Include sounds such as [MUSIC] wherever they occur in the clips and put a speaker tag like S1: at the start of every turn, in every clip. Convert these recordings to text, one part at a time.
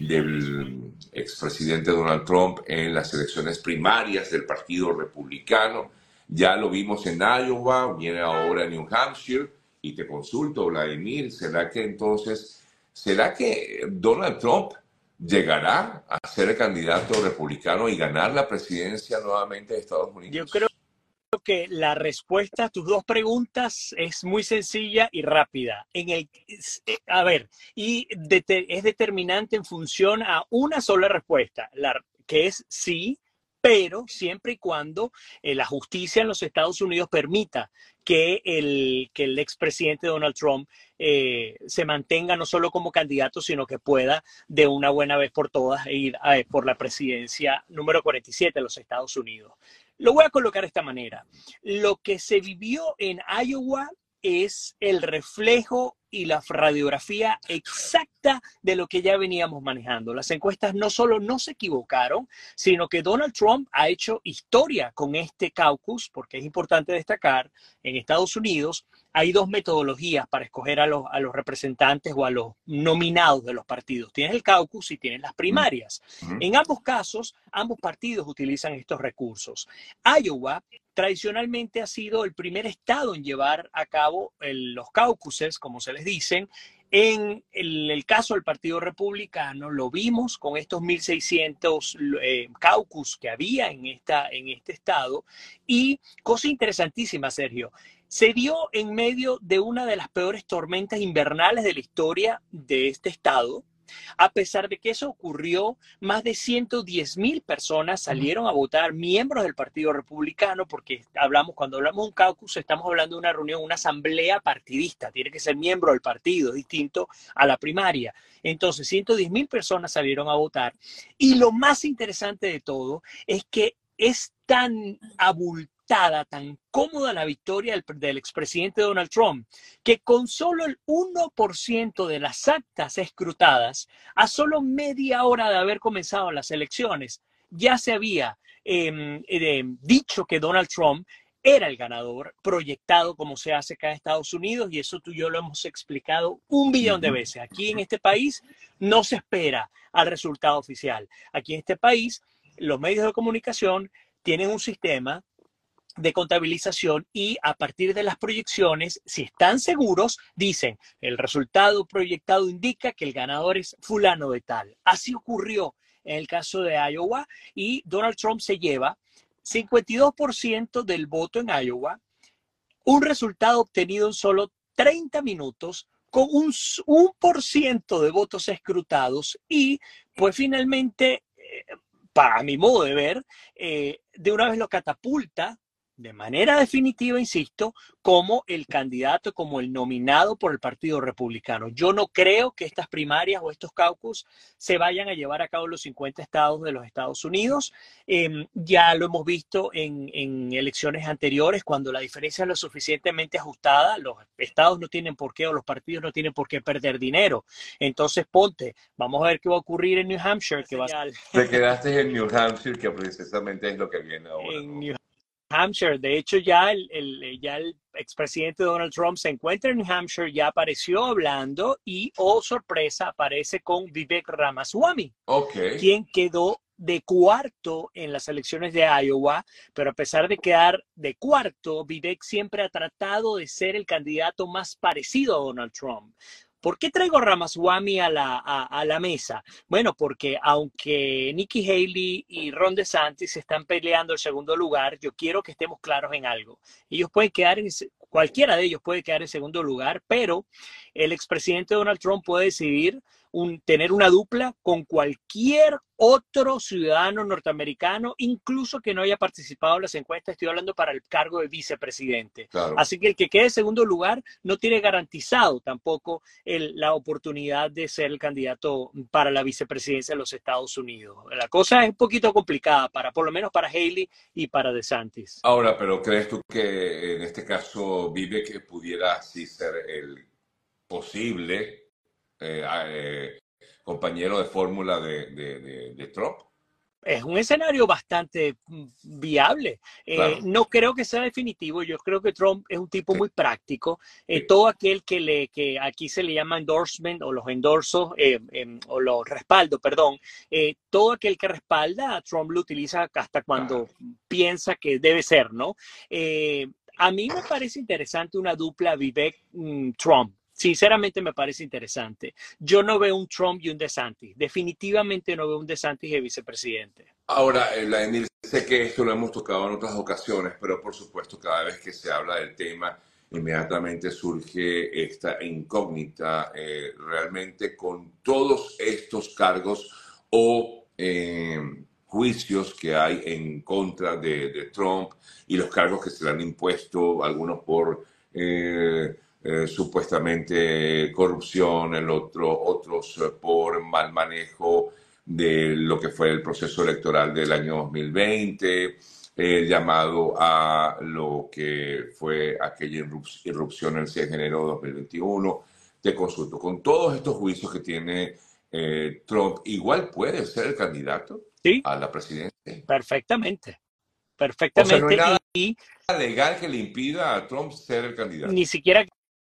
S1: del expresidente Donald Trump en las elecciones primarias del Partido Republicano. Ya lo vimos en Iowa, viene ahora en New Hampshire. Y te consulto, Vladimir, ¿será que entonces, será que Donald Trump llegará a ser candidato republicano y ganar la presidencia nuevamente de Estados Unidos?
S2: Yo creo que la respuesta a tus dos preguntas es muy sencilla y rápida. En el, eh, a ver, y es determinante en función a una sola respuesta, la, que es sí, pero siempre y cuando eh, la justicia en los Estados Unidos permita que el, que el expresidente Donald Trump eh, se mantenga no solo como candidato, sino que pueda de una buena vez por todas ir por la presidencia número 47 de los Estados Unidos. Lo voy a colocar de esta manera. Lo que se vivió en Iowa es el reflejo y la radiografía exacta de lo que ya veníamos manejando. Las encuestas no solo no se equivocaron, sino que Donald Trump ha hecho historia con este caucus, porque es importante destacar, en Estados Unidos hay dos metodologías para escoger a los, a los representantes o a los nominados de los partidos. Tienes el caucus y tienes las primarias. En ambos casos, ambos partidos utilizan estos recursos. Iowa tradicionalmente ha sido el primer estado en llevar a cabo los caucuses, como se les dicen. En el, caso del Partido Republicano, lo vimos con estos 1.600 eh, caucus que había en, esta, en este estado. Y cosa interesantísima, Sergio, se dio en medio de una de las peores tormentas invernales de la historia de este estado. A pesar de que eso ocurrió, más de 110 mil personas salieron a votar, miembros del Partido Republicano, porque hablamos, cuando hablamos de un caucus, estamos hablando de una reunión, una asamblea partidista, tiene que ser miembro del partido, distinto a la primaria. Entonces, 110 mil personas salieron a votar. Y lo más interesante de todo es que es tan abultado tan cómoda la victoria del, expresidente Donald Trump, que con solo el 1% de las actas escrutadas, a solo media hora de haber comenzado las elecciones, ya se había em, eh, dicho que Donald Trump era el ganador proyectado como se hace acá en Estados Unidos y eso tú y yo lo hemos explicado un billón de veces. Aquí en este país no se espera al resultado oficial. Aquí en este país los medios de comunicación tienen un sistema de contabilización y a partir de las proyecciones, si están seguros, dicen, el resultado proyectado indica que el ganador es fulano de tal. Así ocurrió en el caso de Iowa y Donald Trump se lleva 52% del voto en Iowa, un resultado obtenido en solo 30 minutos con un 1% de votos escrutados y pues finalmente, eh, para mi modo de ver, eh, de una vez lo catapulta de manera definitiva, insisto, como el candidato, como el nominado por el Partido Republicano. Yo no creo que estas primarias o estos caucus se vayan a llevar a cabo en los 50 estados de los Estados Unidos. Em, ya lo hemos visto en, en, elecciones anteriores, cuando la diferencia es lo suficientemente ajustada, los estados no tienen por qué o los partidos no tienen por qué perder dinero. Entonces, ponte, vamos a ver qué va a ocurrir en New Hampshire. Que va a...
S1: Te quedaste en New Hampshire, que precisamente es lo que viene ahora.
S2: Hampshire. De hecho, ya el, el, ya el expresidente Donald Trump se encuentra en New Hampshire, ya apareció hablando y, oh sorpresa, aparece con Vivek Ramaswamy, quien quedó de cuarto en las elecciones de Iowa, pero a pesar de quedar de cuarto, Vivek siempre ha tratado de ser el candidato más parecido a Donald Trump. ¿Por qué traigo Ramaswamy a la, a, la mesa? Bueno, porque aunque Nikki Haley y Ron DeSantis están peleando el segundo lugar, yo quiero que estemos claros en algo. Ellos pueden quedar en, cualquiera de ellos puede quedar en segundo lugar, pero el expresidente Donald Trump puede decidir tener una dupla con cualquier otro ciudadano norteamericano, incluso que no haya participado en las encuestas, estoy hablando para el cargo de vicepresidente. Así que el que quede en segundo lugar no tiene garantizado tampoco la oportunidad de ser el candidato para la vicepresidencia de los Estados Unidos. La cosa es un poquito complicada, para, por lo menos para Haley y para DeSantis.
S1: Ahora, pero ¿crees tú que en este caso vive que pudiera así ser el posible eh, eh, compañero de fórmula de, de, Trump.
S2: es un escenario bastante mm, viable. Eh, no creo que sea definitivo. Yo creo que Trump es un tipo muy práctico. Eh, todo aquel que le que aquí se le llama endorsement o los endorsos eh, em, o los respaldos, perdón, todo aquel que respalda a Trump lo utiliza hasta cuando piensa que debe ser, ¿no? a mí me parece interesante una dupla Vivek mm, Trump sinceramente me parece interesante. Yo no veo un Trump y un DeSantis. Definitivamente no veo un DeSantis de vicepresidente.
S1: Ahora, eh, Vladimir, sé que esto lo hemos tocado en otras ocasiones, pero por supuesto cada vez que se habla del tema, inmediatamente surge esta incógnita eh, realmente con todos estos cargos o eh, juicios que hay en contra de, Trump y los cargos que se le han impuesto, algunos por... Eh, supuestamente corrupción, el otro, otros eh, por mal manejo de lo que fue el proceso electoral del año 2020, el llamado a lo que fue aquella irrupción el 6 de enero de 2021. Te consulto, con todos estos juicios que tiene eh, Trump, ¿igual puede ser el candidato a la presidencia?
S2: Perfectamente. Perfectamente.
S1: no hay nada legal que le impida a Trump ser el candidato.
S2: Ni siquiera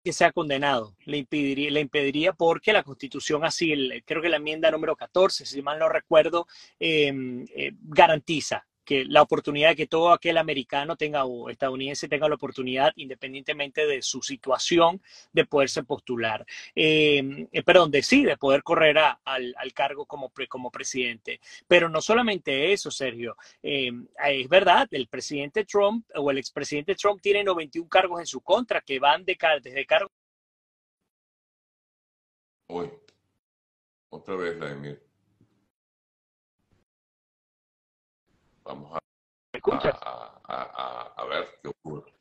S2: que sea condenado. Le impediría, le impediría porque la Constitución así, creo que la enmienda número 14, si mal no recuerdo, em, eh, garantiza que la oportunidad de que todo aquel americano tenga o estadounidense tenga la oportunidad, independientemente de su situación, de poderse postular. Em, eh, perdón, de de poder correr al, cargo como, como presidente. Pero no solamente eso, Sergio. Em, es verdad, el presidente Trump o el expresidente Trump tiene 91 cargos en su contra que van de, desde cargos.
S1: Uy, otra vez, Vladimir. Vamos a, a, ver qué ocurre.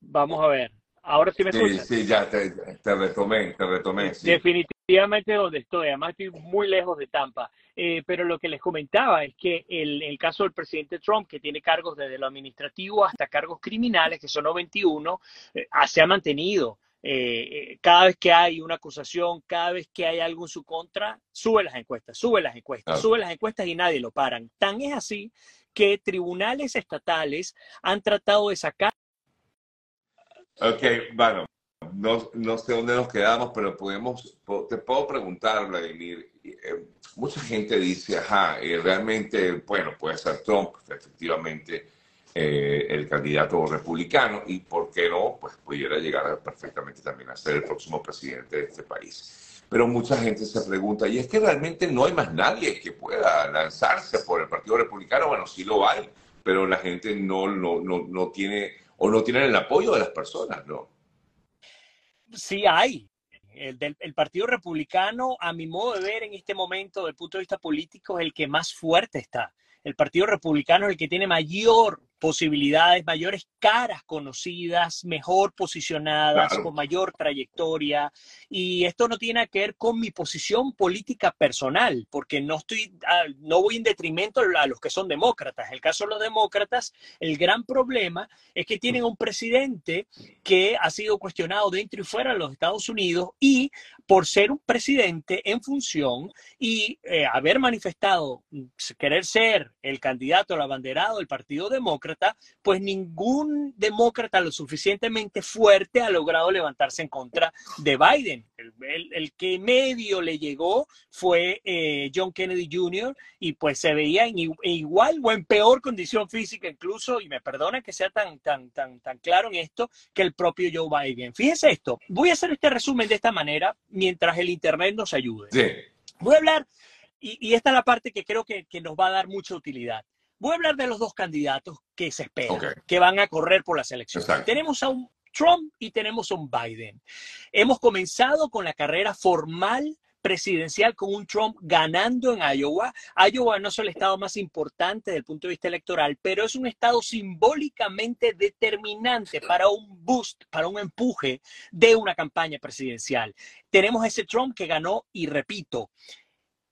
S2: Vamos a ver. Ahora sí me escuchas.
S1: Sí, ya te, retomé, te retomé.
S2: Definitivamente donde estoy. Además estoy muy lejos de Tampa. Eh, pero lo que les comentaba es que el, el, caso del presidente Trump, que tiene cargos desde lo administrativo hasta cargos criminales, que son 91, eh, se ha mantenido. Eh, eh, cada vez que hay una acusación, cada vez que hay algo en su contra, sube las encuestas, sube las encuestas, sube las encuestas y nadie lo paran. Tan es así que tribunales estatales han tratado de sacar.
S1: Ok, bueno, no, no sé dónde nos quedamos, pero podemos, te puedo preguntar, Vladimir. Eh, mucha gente dice, ajá, realmente, bueno, puede ser Trump, efectivamente eh, el candidato republicano y, ¿por qué no? Pues pudiera llegar perfectamente también a ser el próximo presidente de este país. Pero mucha gente se pregunta, ¿y es que realmente no hay más nadie que pueda lanzarse por el Partido Republicano? Bueno, sí lo hay, pero la gente no, no, no, no tiene o no tiene el apoyo de las personas, ¿no?
S2: Sí hay, el, del, el Partido Republicano, a mi modo de ver en este momento, desde el punto de vista político, es el que más fuerte está. El Partido Republicano es el que tiene mayor posibilidades, mayores caras conocidas, mejor posicionadas, con mayor trayectoria. Y esto no tiene que ver con mi posición política personal, porque no estoy, ah, no voy en detrimento a los que son demócratas. En el caso de los demócratas, el gran problema es que tienen un presidente que ha sido cuestionado dentro y fuera de los Estados Unidos y por ser un presidente en función y eh, haber manifestado querer ser el candidato al abanderado del Partido Demócrata, pues ningún demócrata lo suficientemente fuerte ha logrado levantarse en contra de Biden. El, que medio le llegó fue eh, John Kennedy Jr. y pues se veía en igual o en peor condición física incluso, y me perdona que sea tan, tan, tan, tan claro en esto, que el propio Joe Biden. Fíjese esto, voy a hacer este resumen de esta manera mientras el Internet nos ayude. Voy a hablar, y, esta es la parte que creo que nos va a dar mucha utilidad. Voy a hablar de los dos candidatos que se esperan, que van a correr por las elecciones. Tenemos a un Trump y tenemos a un Biden. Hemos comenzado con la carrera formal presidencial con un Trump ganando en Iowa. Iowa no es el estado más importante desde el punto de vista electoral, pero es un estado simbólicamente determinante para un boost, para un empuje de una campaña presidencial. Tenemos ese Trump que ganó y repito,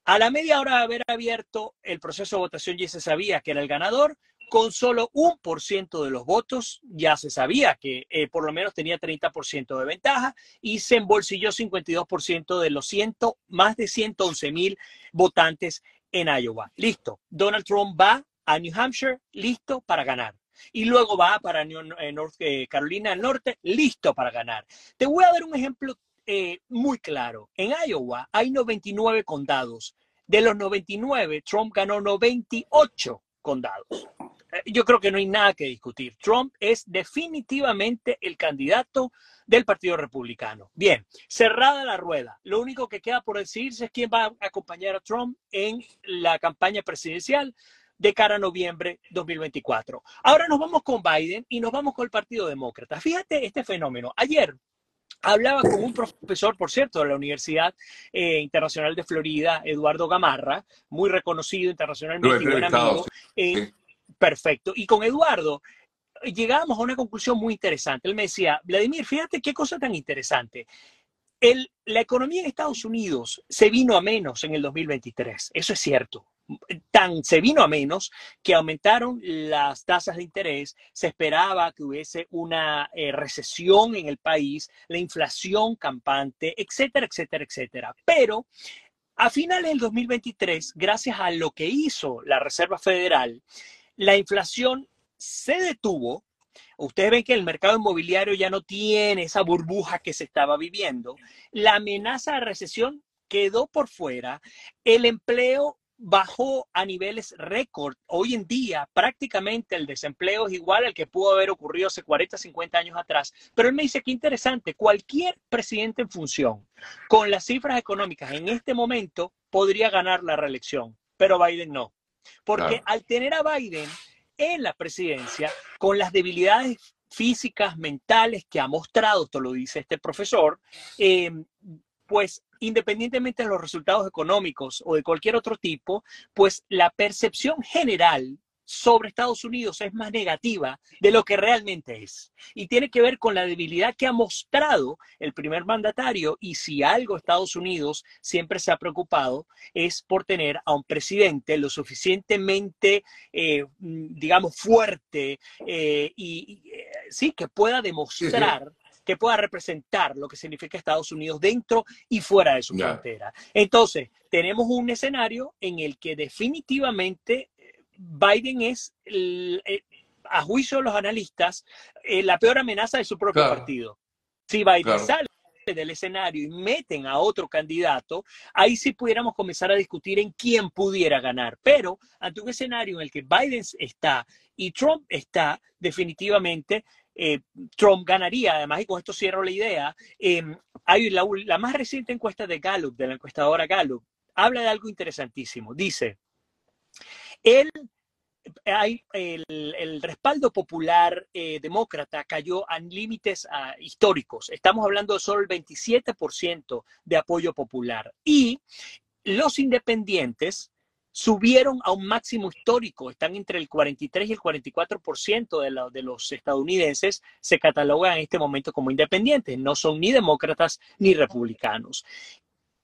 S2: a la media hora de haber abierto el proceso de votación ya se sabía que era el ganador. Con solo un por ciento de los votos ya se sabía que eh, por lo menos tenía 30% de ventaja y se embolsilló 52% de los ciento, más de 111 mil votantes en Iowa. Listo. Donald Trump va a New Hampshire, listo para ganar. Y luego va para eh, North eh, Carolina del Norte, listo para ganar. Te voy a dar un ejemplo muy claro. En Iowa hay 99 condados. De los 99, Trump ganó 98 condados. Yo creo que no hay nada que discutir. Trump es definitivamente el candidato del Partido Republicano. Bien, cerrada la rueda. Lo único que queda por decidirse es quién va a acompañar a Trump en la campaña presidencial de cara a noviembre 2024. Ahora nos vamos con Biden y nos vamos con el Partido Demócrata. Fíjate este fenómeno. Ayer hablaba con un profesor, por cierto, de la Universidad eh, Internacional de Florida, Eduardo Gamarra, muy reconocido internacionalmente y buen amigo. Eh, perfecto. Y con Eduardo llegábamos a una conclusión muy interesante. Él me decía, Vladimir, fíjate qué cosa tan interesante. La economía en Estados Unidos se vino a menos en el 2023. Eso es cierto tan se vino a menos que aumentaron las tasas de interés, se esperaba que hubiese una eh, recesión en el país, la inflación campante, etcétera, etcétera, etcétera. Pero a finales del 2023, gracias a lo que hizo la Reserva Federal, la inflación se detuvo. Ustedes ven que el mercado inmobiliario ya no tiene esa burbuja que se estaba viviendo. La amenaza de recesión quedó por fuera. El empleo bajó a niveles récord. Hoy en día prácticamente el desempleo es igual al que pudo haber ocurrido hace 40, 50 años atrás. Pero él me dice que interesante, cualquier presidente en función con las cifras económicas en este momento podría ganar la reelección, pero Biden no. Porque al tener a Biden en la presidencia, con las debilidades físicas, mentales que ha mostrado, esto lo dice este profesor, eh, pues independientemente de los resultados económicos o de cualquier otro tipo, pues la percepción general sobre Estados Unidos es más negativa de lo que realmente es. Y tiene que ver con la debilidad que ha mostrado el primer mandatario y si algo Estados Unidos siempre se ha preocupado es por tener a un presidente lo suficientemente, eh, digamos, fuerte eh, y, eh, sí, que pueda demostrar que pueda representar lo que significa Estados Unidos dentro y fuera de su frontera. Entonces, tenemos un escenario en el que definitivamente Biden es, eh, a juicio de los analistas, eh, la peor amenaza de su propio partido. Si Biden sale del escenario y meten a otro candidato, ahí sí pudiéramos comenzar a discutir en quién pudiera ganar. Pero ante un escenario en el que Biden está y Trump está, definitivamente eh, Trump ganaría. Además, y con esto cierro la idea, em, hay la, más reciente encuesta de Gallup, de la encuestadora Gallup, habla de algo interesantísimo. Dice, el, respaldo popular eh, demócrata cayó a límites ah, históricos. Estamos hablando de solo el 27% de apoyo popular. Y los independientes subieron a un máximo histórico, están entre el 43 y el 44% de, de los estadounidenses se catalogan en este momento como independientes, no son ni demócratas ni republicanos.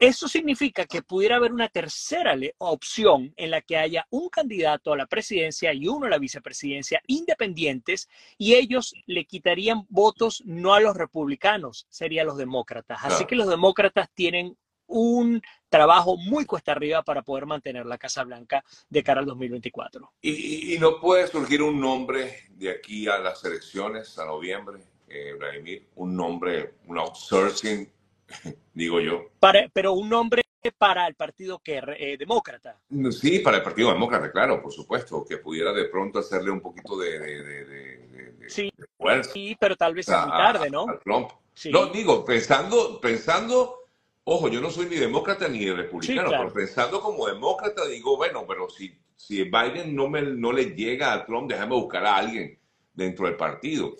S2: Eso significa que pudiera haber una tercera opción en la que haya un candidato a la presidencia y uno a la vicepresidencia independientes y ellos le quitarían votos no a los republicanos, serían los demócratas. Así que los demócratas tienen un trabajo muy cuesta arriba para poder mantener la Casa Blanca de cara al 2024.
S1: ¿Y, no puede surgir un nombre de aquí a las elecciones, a noviembre, eh, Vladimir? Un nombre, un outsourcing, [LAUGHS] digo yo.
S2: Para, pero un nombre para el partido que eh, demócrata.
S1: Sí, para el partido demócrata, claro, por supuesto, que pudiera de pronto hacerle un poquito de, de,
S2: sí, fuerza. Sí, pero tal vez es muy tarde, ¿no?
S1: No, digo, pensando, pensando Ojo, yo no soy ni demócrata ni republicano, pero pensando como demócrata digo, bueno, pero si, si Biden no, me, no le llega a Trump, déjame buscar a alguien dentro del partido,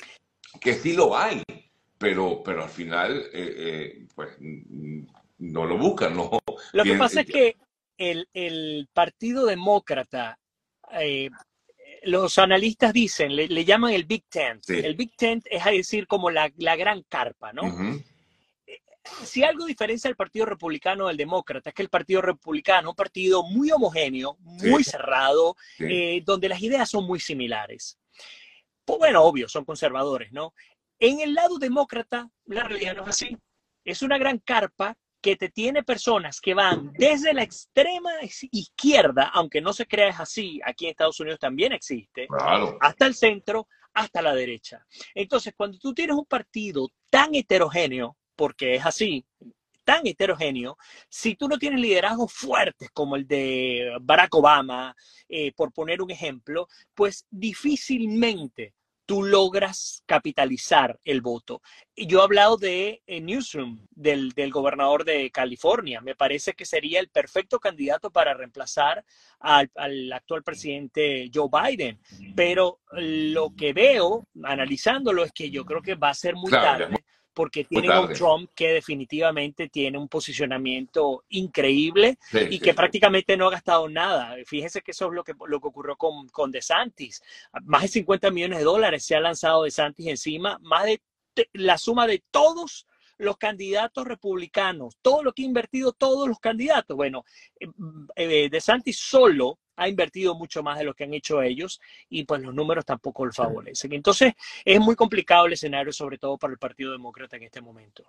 S1: que sí lo hay, pero, pero al final, eh, eh, pues, no lo buscan, ¿no?
S2: Lo que pasa es que el, Partido Demócrata, eh, los analistas dicen, le, llaman el Big Tent. El Big Tent es a decir como la, gran carpa, ¿no? si algo diferencia al Partido Republicano del Demócrata es que el Partido Republicano es un partido muy homogéneo, muy cerrado, eh, donde las ideas son muy similares. Pues bueno, obvio, son conservadores, ¿no? En el lado demócrata, la realidad no es así. Es una gran carpa que te tiene personas que van desde la extrema izquierda, aunque no se crea es así, aquí en Estados Unidos también existe,
S1: Claro.
S2: hasta el centro, hasta la derecha. Entonces, cuando tú tienes un partido tan heterogéneo, porque es así, tan heterogéneo, si tú no tienes liderazgos fuertes como el de Barack Obama, eh, por poner un ejemplo, pues difícilmente tú logras capitalizar el voto. Y yo he hablado de eh, Newsroom, del, del, gobernador de California. Me parece que sería el perfecto candidato para reemplazar al, al, actual presidente Joe Biden. Pero lo que veo, analizándolo, es que yo creo que va a ser muy claro, tarde porque tienen a un Trump que definitivamente tiene un posicionamiento increíble sí, y que sí, prácticamente no ha gastado nada. Fíjese que eso es lo que, lo que ocurrió con, con DeSantis. Más de 50 millones de dólares se ha lanzado DeSantis encima, más de la suma de todos los candidatos republicanos, todo lo que ha invertido todos los candidatos. Bueno, eh, DeSantis solo ha invertido mucho más de lo que han hecho ellos y pues los números tampoco lo favorecen. Entonces es muy complicado el escenario, sobre todo para el Partido Demócrata en este momento.